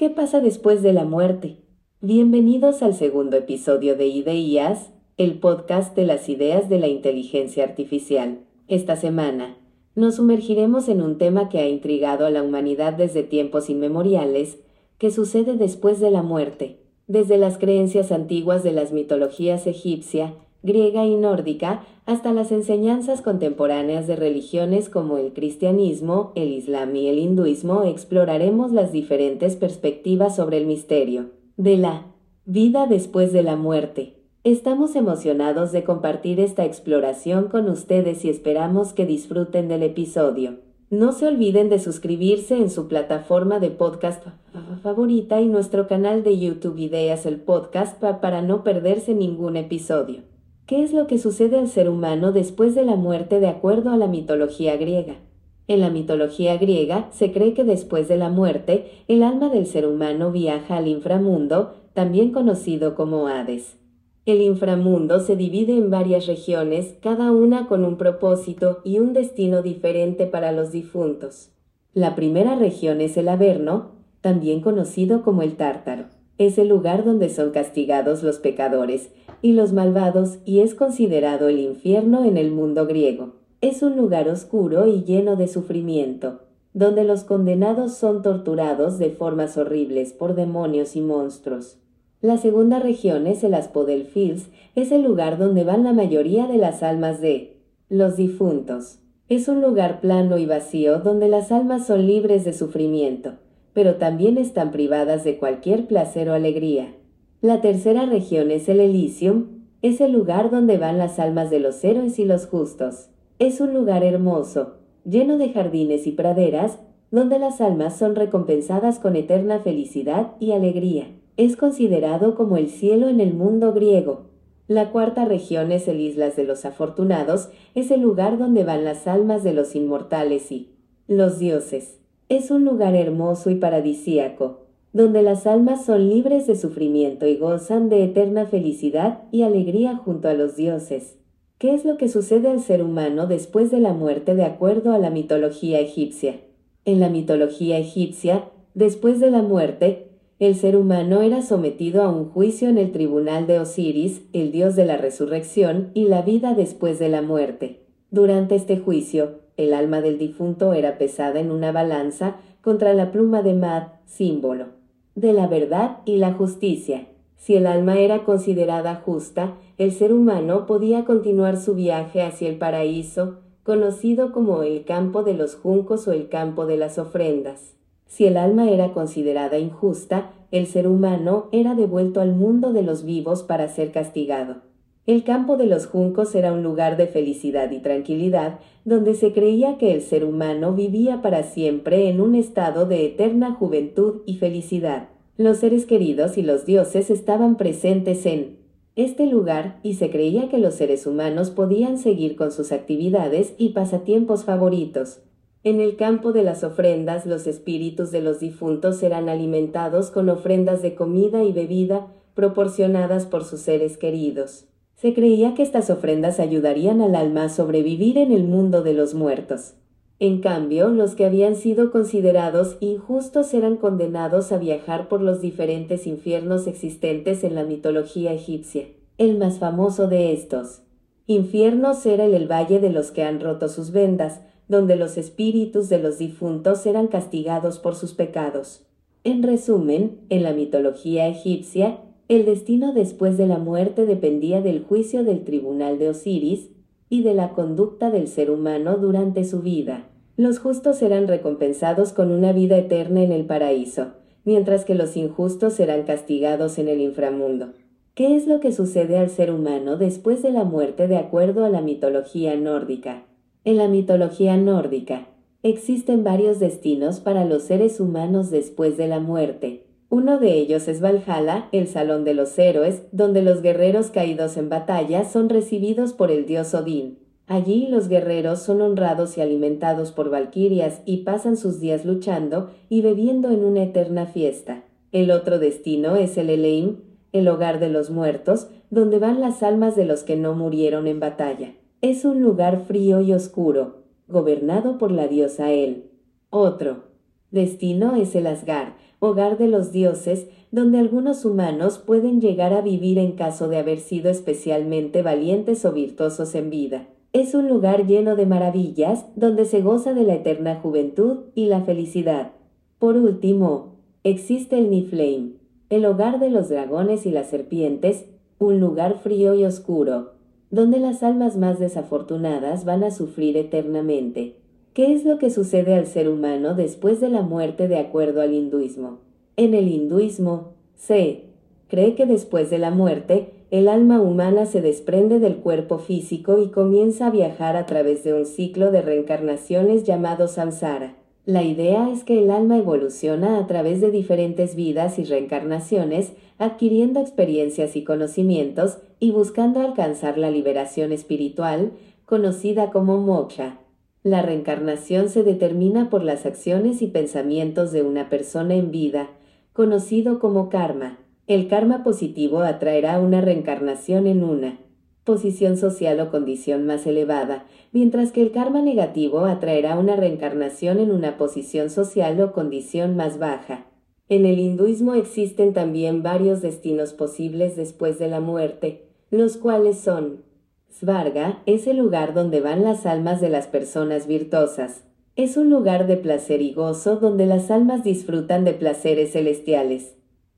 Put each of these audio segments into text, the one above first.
¿Qué pasa después de la muerte? Bienvenidos al segundo episodio de Ideas, el podcast de las ideas de la inteligencia artificial. Esta semana, nos sumergiremos en un tema que ha intrigado a la humanidad desde tiempos inmemoriales, que sucede después de la muerte. Desde las creencias antiguas de las mitologías egipcia, griega y nórdica hasta las enseñanzas contemporáneas de religiones como el cristianismo, el islam y el hinduismo, exploraremos las diferentes perspectivas sobre el misterio de la vida después de la muerte. Estamos emocionados de compartir esta exploración con ustedes y esperamos que disfruten del episodio. No se olviden de suscribirse en su plataforma de podcast favorita y nuestro canal de YouTube Ideas el Podcast para no perderse ningún episodio. ¿Qué es lo que sucede al ser humano después de la muerte de acuerdo a la mitología griega? En la mitología griega se cree que después de la muerte el alma del ser humano viaja al inframundo, también conocido como Hades. El inframundo se divide en varias regiones, cada una con un propósito y un destino diferente para los difuntos. La primera región es el Averno, también conocido como el Tártaro. Es el lugar donde son castigados los pecadores, y los malvados y es considerado el infierno en el mundo griego. Es un lugar oscuro y lleno de sufrimiento, donde los condenados son torturados de formas horribles por demonios y monstruos. La segunda región es el Aspodelfils, es el lugar donde van la mayoría de las almas de los difuntos. Es un lugar plano y vacío donde las almas son libres de sufrimiento, pero también están privadas de cualquier placer o alegría. La tercera región es el Elysium, es el lugar donde van las almas de los héroes y los justos. Es un lugar hermoso, lleno de jardines y praderas, donde las almas son recompensadas con eterna felicidad y alegría. Es considerado como el cielo en el mundo griego. La cuarta región es el Islas de los Afortunados, es el lugar donde van las almas de los inmortales y los dioses. Es un lugar hermoso y paradisíaco, donde las almas son libres de sufrimiento y gozan de eterna felicidad y alegría junto a los dioses. ¿Qué es lo que sucede al ser humano después de la muerte de acuerdo a la mitología egipcia? En la mitología egipcia, después de la muerte, el ser humano era sometido a un juicio en el tribunal de Osiris, el dios de la resurrección y la vida después de la muerte. Durante este juicio, el alma del difunto era pesada en una balanza contra la pluma de Mad, símbolo de la verdad y la justicia. Si el alma era considerada justa, el ser humano podía continuar su viaje hacia el paraíso, conocido como el campo de los juncos o el campo de las ofrendas. Si el alma era considerada injusta, el ser humano era devuelto al mundo de los vivos para ser castigado. El campo de los juncos era un lugar de felicidad y tranquilidad, donde se creía que el ser humano vivía para siempre en un estado de eterna juventud y felicidad. Los seres queridos y los dioses estaban presentes en este lugar y se creía que los seres humanos podían seguir con sus actividades y pasatiempos favoritos. En el campo de las ofrendas los espíritus de los difuntos eran alimentados con ofrendas de comida y bebida proporcionadas por sus seres queridos. Se creía que estas ofrendas ayudarían al alma a sobrevivir en el mundo de los muertos. En cambio, los que habían sido considerados injustos eran condenados a viajar por los diferentes infiernos existentes en la mitología egipcia. El más famoso de estos infiernos era el, el valle de los que han roto sus vendas, donde los espíritus de los difuntos eran castigados por sus pecados. En resumen, en la mitología egipcia, el destino después de la muerte dependía del juicio del tribunal de Osiris y de la conducta del ser humano durante su vida. Los justos serán recompensados con una vida eterna en el paraíso, mientras que los injustos serán castigados en el inframundo. ¿Qué es lo que sucede al ser humano después de la muerte de acuerdo a la mitología nórdica? En la mitología nórdica, existen varios destinos para los seres humanos después de la muerte. Uno de ellos es Valhalla, el Salón de los Héroes, donde los guerreros caídos en batalla son recibidos por el dios Odín. Allí los guerreros son honrados y alimentados por valquirias y pasan sus días luchando y bebiendo en una eterna fiesta. El otro destino es el Eleim, el hogar de los muertos, donde van las almas de los que no murieron en batalla. Es un lugar frío y oscuro, gobernado por la diosa El. Otro destino es el Asgard, hogar de los dioses, donde algunos humanos pueden llegar a vivir en caso de haber sido especialmente valientes o virtuosos en vida. Es un lugar lleno de maravillas, donde se goza de la eterna juventud y la felicidad. Por último, existe el Niflheim, el hogar de los dragones y las serpientes, un lugar frío y oscuro, donde las almas más desafortunadas van a sufrir eternamente. ¿Qué es lo que sucede al ser humano después de la muerte de acuerdo al hinduismo? En el hinduismo, se cree que después de la muerte, el alma humana se desprende del cuerpo físico y comienza a viajar a través de un ciclo de reencarnaciones llamado samsara. La idea es que el alma evoluciona a través de diferentes vidas y reencarnaciones, adquiriendo experiencias y conocimientos y buscando alcanzar la liberación espiritual, conocida como moksha. La reencarnación se determina por las acciones y pensamientos de una persona en vida, conocido como karma. El karma positivo atraerá una reencarnación en una posición social o condición más elevada, mientras que el karma negativo atraerá una reencarnación en una posición social o condición más baja. En el hinduismo existen también varios destinos posibles después de la muerte, los cuales son Svarga es el lugar donde van las almas de las personas virtuosas. Es un lugar de placer y gozo donde las almas disfrutan de placeres celestiales.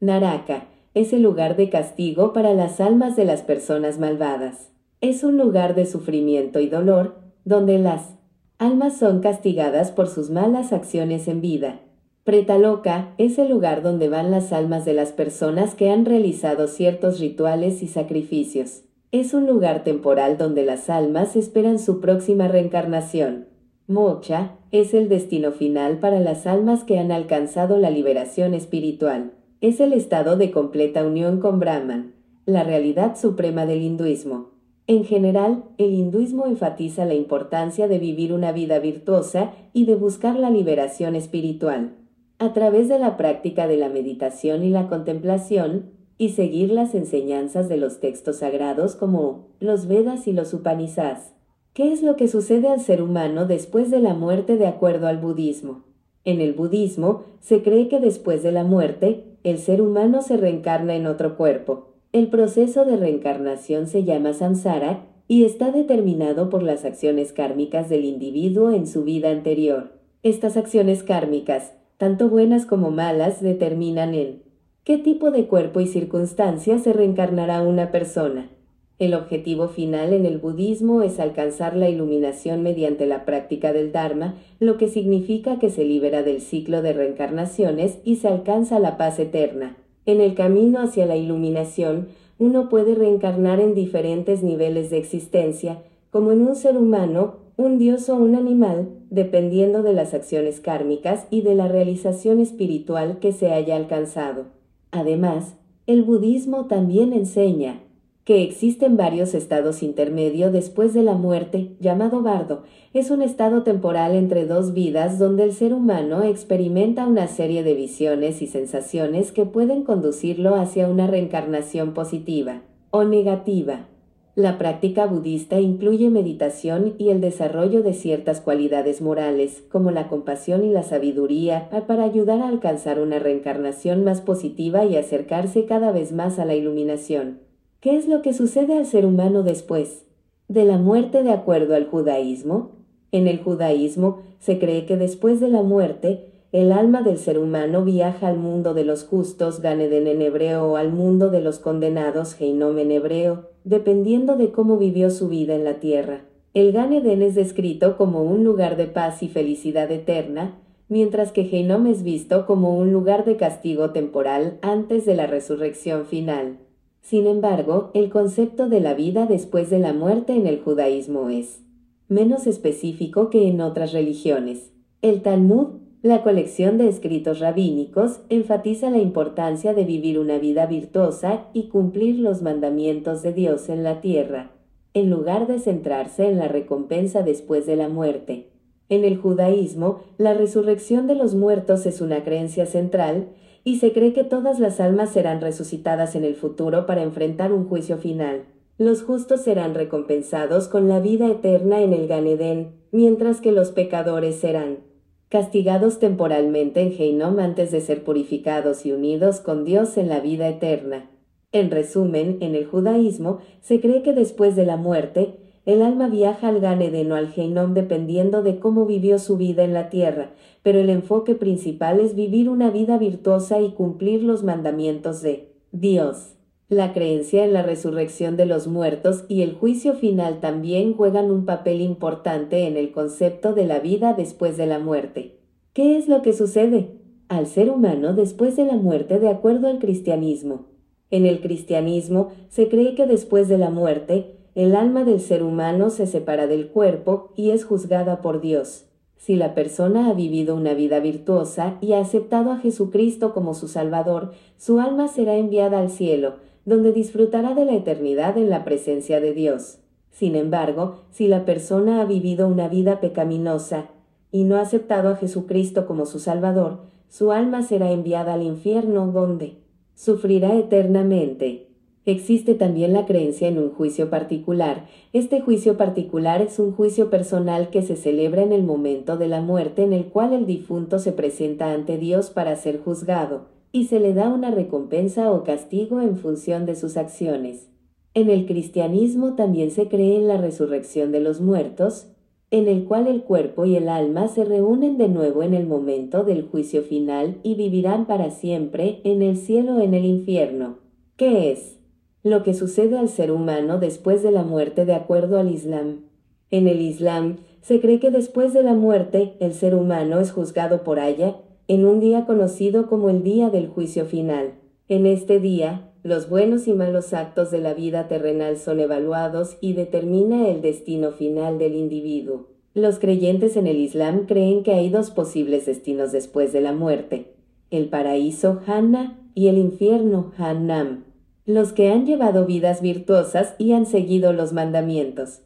Naraka es el lugar de castigo para las almas de las personas malvadas. Es un lugar de sufrimiento y dolor, donde las almas son castigadas por sus malas acciones en vida. Pretaloka es el lugar donde van las almas de las personas que han realizado ciertos rituales y sacrificios. Es un lugar temporal donde las almas esperan su próxima reencarnación. Moksha es el destino final para las almas que han alcanzado la liberación espiritual es el estado de completa unión con Brahman, la realidad suprema del hinduismo. En general, el hinduismo enfatiza la importancia de vivir una vida virtuosa y de buscar la liberación espiritual. A través de la práctica de la meditación y la contemplación, y seguir las enseñanzas de los textos sagrados como los Vedas y los Upanishads. ¿Qué es lo que sucede al ser humano después de la muerte de acuerdo al budismo? En el budismo se cree que después de la muerte el ser humano se reencarna en otro cuerpo. El proceso de reencarnación se llama samsara y está determinado por las acciones kármicas del individuo en su vida anterior. Estas acciones kármicas, tanto buenas como malas, determinan en qué tipo de cuerpo y circunstancias se reencarnará una persona. El objetivo final en el budismo es alcanzar la iluminación mediante la práctica del Dharma, lo que significa que se libera del ciclo de reencarnaciones y se alcanza la paz eterna. En el camino hacia la iluminación, uno puede reencarnar en diferentes niveles de existencia, como en un ser humano, un dios o un animal, dependiendo de las acciones kármicas y de la realización espiritual que se haya alcanzado. Además, el budismo también enseña que existen varios estados intermedio después de la muerte, llamado bardo. Es un estado temporal entre dos vidas donde el ser humano experimenta una serie de visiones y sensaciones que pueden conducirlo hacia una reencarnación positiva o negativa. La práctica budista incluye meditación y el desarrollo de ciertas cualidades morales, como la compasión y la sabiduría, para ayudar a alcanzar una reencarnación más positiva y acercarse cada vez más a la iluminación. ¿Qué es lo que sucede al ser humano después de la muerte de acuerdo al judaísmo? En el judaísmo se cree que después de la muerte, el alma del ser humano viaja al mundo de los justos, Ganeden en hebreo, o al mundo de los condenados, Heinom en hebreo, dependiendo de cómo vivió su vida en la tierra. El Ganeden es descrito como un lugar de paz y felicidad eterna, mientras que Heinom es visto como un lugar de castigo temporal antes de la resurrección final. Sin embargo, el concepto de la vida después de la muerte en el judaísmo es menos específico que en otras religiones. El Talmud, la colección de escritos rabínicos, enfatiza la importancia de vivir una vida virtuosa y cumplir los mandamientos de Dios en la tierra, en lugar de centrarse en la recompensa después de la muerte. En el judaísmo, la resurrección de los muertos es una creencia central y se cree que todas las almas serán resucitadas en el futuro para enfrentar un juicio final. Los justos serán recompensados con la vida eterna en el Ganedén, mientras que los pecadores serán castigados temporalmente en Heinom antes de ser purificados y unidos con Dios en la vida eterna. En resumen, en el judaísmo se cree que después de la muerte, el alma viaja al Ganeden o al Heinom dependiendo de cómo vivió su vida en la tierra, pero el enfoque principal es vivir una vida virtuosa y cumplir los mandamientos de Dios. La creencia en la resurrección de los muertos y el juicio final también juegan un papel importante en el concepto de la vida después de la muerte. ¿Qué es lo que sucede al ser humano después de la muerte de acuerdo al cristianismo? En el cristianismo se cree que después de la muerte, el alma del ser humano se separa del cuerpo y es juzgada por Dios. Si la persona ha vivido una vida virtuosa y ha aceptado a Jesucristo como su Salvador, su alma será enviada al cielo, donde disfrutará de la eternidad en la presencia de Dios. Sin embargo, si la persona ha vivido una vida pecaminosa y no ha aceptado a Jesucristo como su Salvador, su alma será enviada al infierno donde sufrirá eternamente. Existe también la creencia en un juicio particular. Este juicio particular es un juicio personal que se celebra en el momento de la muerte en el cual el difunto se presenta ante Dios para ser juzgado, y se le da una recompensa o castigo en función de sus acciones. En el cristianismo también se cree en la resurrección de los muertos, en el cual el cuerpo y el alma se reúnen de nuevo en el momento del juicio final y vivirán para siempre en el cielo o en el infierno. ¿Qué es? Lo que sucede al ser humano después de la muerte de acuerdo al Islam. En el Islam se cree que después de la muerte el ser humano es juzgado por Allah en un día conocido como el día del juicio final. En este día, los buenos y malos actos de la vida terrenal son evaluados y determina el destino final del individuo. Los creyentes en el Islam creen que hay dos posibles destinos después de la muerte, el paraíso Hanna y el infierno Hannam, los que han llevado vidas virtuosas y han seguido los mandamientos.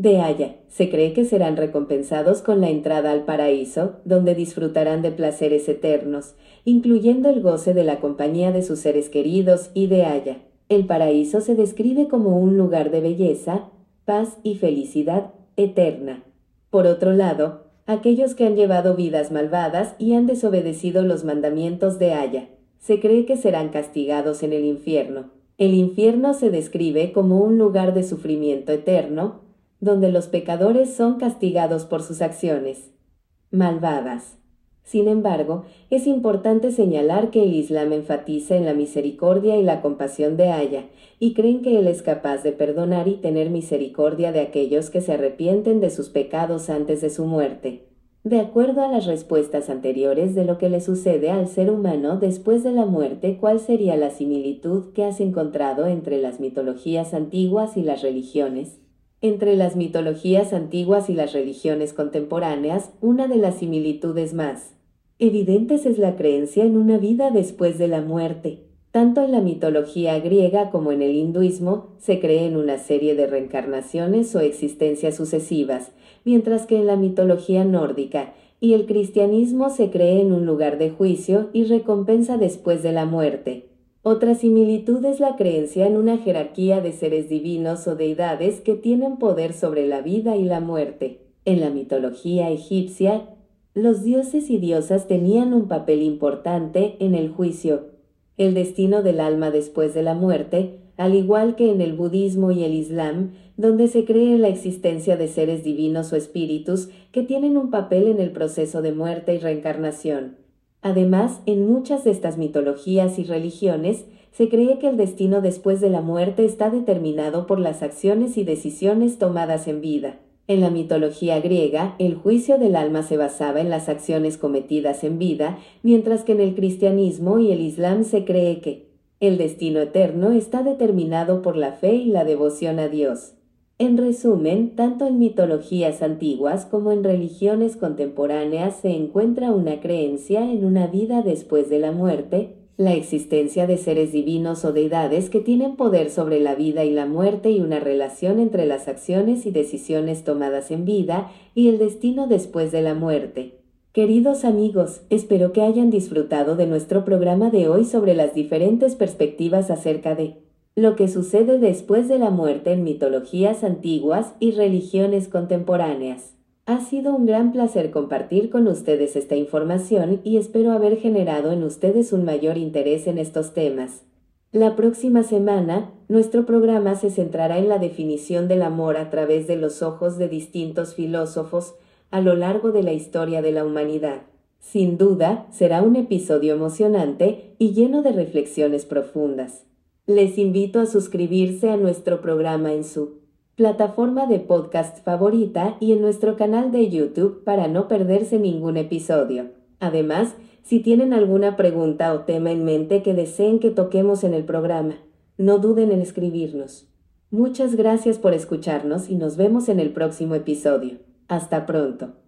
De Haya, se cree que serán recompensados con la entrada al paraíso, donde disfrutarán de placeres eternos, incluyendo el goce de la compañía de sus seres queridos y de Haya. El paraíso se describe como un lugar de belleza, paz y felicidad eterna. Por otro lado, aquellos que han llevado vidas malvadas y han desobedecido los mandamientos de Haya, se cree que serán castigados en el infierno. El infierno se describe como un lugar de sufrimiento eterno, donde los pecadores son castigados por sus acciones malvadas. Sin embargo, es importante señalar que el Islam enfatiza en la misericordia y la compasión de Aya, y creen que Él es capaz de perdonar y tener misericordia de aquellos que se arrepienten de sus pecados antes de su muerte. De acuerdo a las respuestas anteriores de lo que le sucede al ser humano después de la muerte, ¿cuál sería la similitud que has encontrado entre las mitologías antiguas y las religiones? Entre las mitologías antiguas y las religiones contemporáneas, una de las similitudes más evidentes es la creencia en una vida después de la muerte. Tanto en la mitología griega como en el hinduismo se cree en una serie de reencarnaciones o existencias sucesivas, mientras que en la mitología nórdica y el cristianismo se cree en un lugar de juicio y recompensa después de la muerte. Otra similitud es la creencia en una jerarquía de seres divinos o deidades que tienen poder sobre la vida y la muerte. En la mitología egipcia, los dioses y diosas tenían un papel importante en el juicio, el destino del alma después de la muerte, al igual que en el budismo y el islam, donde se cree en la existencia de seres divinos o espíritus que tienen un papel en el proceso de muerte y reencarnación. Además, en muchas de estas mitologías y religiones, se cree que el destino después de la muerte está determinado por las acciones y decisiones tomadas en vida. En la mitología griega, el juicio del alma se basaba en las acciones cometidas en vida, mientras que en el cristianismo y el islam se cree que el destino eterno está determinado por la fe y la devoción a Dios. En resumen, tanto en mitologías antiguas como en religiones contemporáneas se encuentra una creencia en una vida después de la muerte, la existencia de seres divinos o deidades que tienen poder sobre la vida y la muerte y una relación entre las acciones y decisiones tomadas en vida y el destino después de la muerte. Queridos amigos, espero que hayan disfrutado de nuestro programa de hoy sobre las diferentes perspectivas acerca de lo que sucede después de la muerte en mitologías antiguas y religiones contemporáneas. Ha sido un gran placer compartir con ustedes esta información y espero haber generado en ustedes un mayor interés en estos temas. La próxima semana, nuestro programa se centrará en la definición del amor a través de los ojos de distintos filósofos a lo largo de la historia de la humanidad. Sin duda, será un episodio emocionante y lleno de reflexiones profundas. Les invito a suscribirse a nuestro programa en su plataforma de podcast favorita y en nuestro canal de YouTube para no perderse ningún episodio. Además, si tienen alguna pregunta o tema en mente que deseen que toquemos en el programa, no duden en escribirnos. Muchas gracias por escucharnos y nos vemos en el próximo episodio. Hasta pronto.